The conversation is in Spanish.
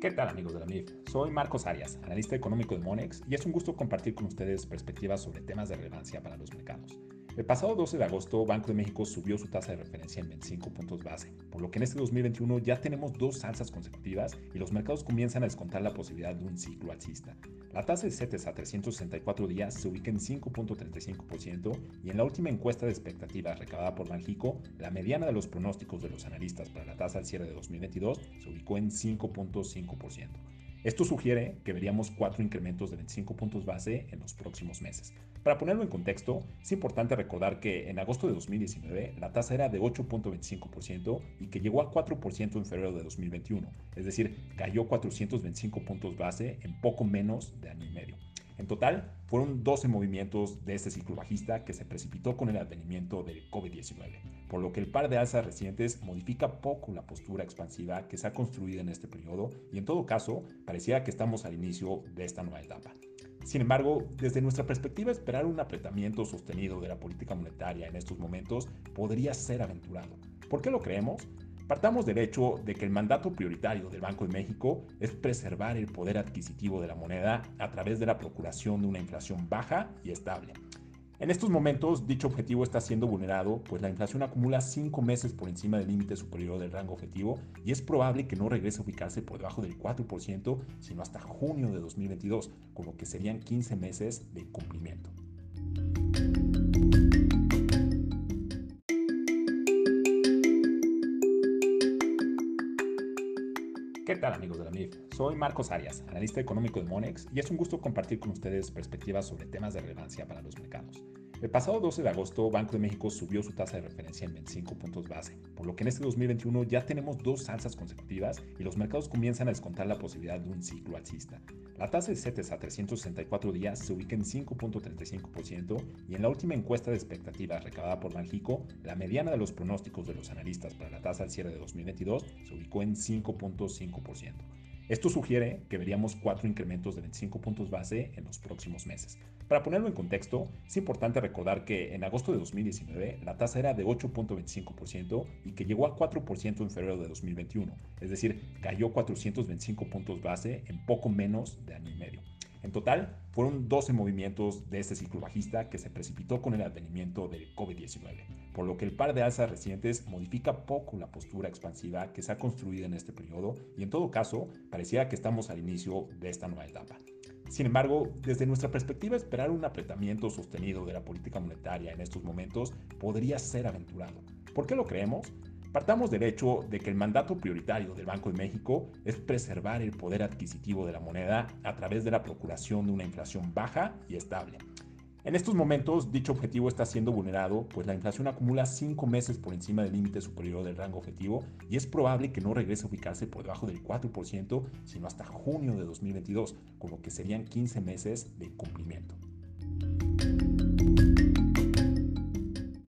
¿Qué tal amigos de la MIF? Soy Marcos Arias, analista económico de Monex, y es un gusto compartir con ustedes perspectivas sobre temas de relevancia para los mercados. El pasado 12 de agosto, Banco de México subió su tasa de referencia en 25 puntos base, por lo que en este 2021 ya tenemos dos alzas consecutivas y los mercados comienzan a descontar la posibilidad de un ciclo alcista. La tasa de CETES a 364 días se ubica en 5.35% y en la última encuesta de expectativas recabada por Banjico, la mediana de los pronósticos de los analistas para la tasa al cierre de 2022 se ubicó en 5.5%. Esto sugiere que veríamos cuatro incrementos de 25 puntos base en los próximos meses. Para ponerlo en contexto, es importante recordar que en agosto de 2019 la tasa era de 8.25% y que llegó a 4% en febrero de 2021, es decir, cayó 425 puntos base en poco menos de año y medio. En total, fueron 12 movimientos de este ciclo bajista que se precipitó con el advenimiento del COVID-19, por lo que el par de alzas recientes modifica poco la postura expansiva que se ha construido en este periodo y en todo caso parecía que estamos al inicio de esta nueva etapa. Sin embargo, desde nuestra perspectiva, esperar un apretamiento sostenido de la política monetaria en estos momentos podría ser aventurado. ¿Por qué lo creemos? Partamos del hecho de que el mandato prioritario del Banco de México es preservar el poder adquisitivo de la moneda a través de la procuración de una inflación baja y estable. En estos momentos, dicho objetivo está siendo vulnerado, pues la inflación acumula cinco meses por encima del límite superior del rango objetivo y es probable que no regrese a ubicarse por debajo del 4%, sino hasta junio de 2022, con lo que serían 15 meses de cumplimiento. ¿Qué tal amigos de la? Soy Marcos Arias, analista económico de Monex, y es un gusto compartir con ustedes perspectivas sobre temas de relevancia para los mercados. El pasado 12 de agosto, Banco de México subió su tasa de referencia en 25 puntos base, por lo que en este 2021 ya tenemos dos alzas consecutivas y los mercados comienzan a descontar la posibilidad de un ciclo alcista. La tasa de CETES a 364 días se ubica en 5.35% y en la última encuesta de expectativas recabada por Banjico, la mediana de los pronósticos de los analistas para la tasa al cierre de 2022 se ubicó en 5.5%. Esto sugiere que veríamos cuatro incrementos de 25 puntos base en los próximos meses. Para ponerlo en contexto, es importante recordar que en agosto de 2019 la tasa era de 8.25% y que llegó a 4% en febrero de 2021, es decir, cayó 425 puntos base en poco menos de año y medio. En total, fueron 12 movimientos de este ciclo bajista que se precipitó con el advenimiento del COVID-19, por lo que el par de alzas recientes modifica poco la postura expansiva que se ha construido en este periodo y en todo caso parecía que estamos al inicio de esta nueva etapa. Sin embargo, desde nuestra perspectiva, esperar un apretamiento sostenido de la política monetaria en estos momentos podría ser aventurado. ¿Por qué lo creemos? Partamos del hecho de que el mandato prioritario del Banco de México es preservar el poder adquisitivo de la moneda a través de la procuración de una inflación baja y estable. En estos momentos, dicho objetivo está siendo vulnerado, pues la inflación acumula cinco meses por encima del límite superior del rango objetivo y es probable que no regrese a ubicarse por debajo del 4%, sino hasta junio de 2022, con lo que serían 15 meses de cumplimiento.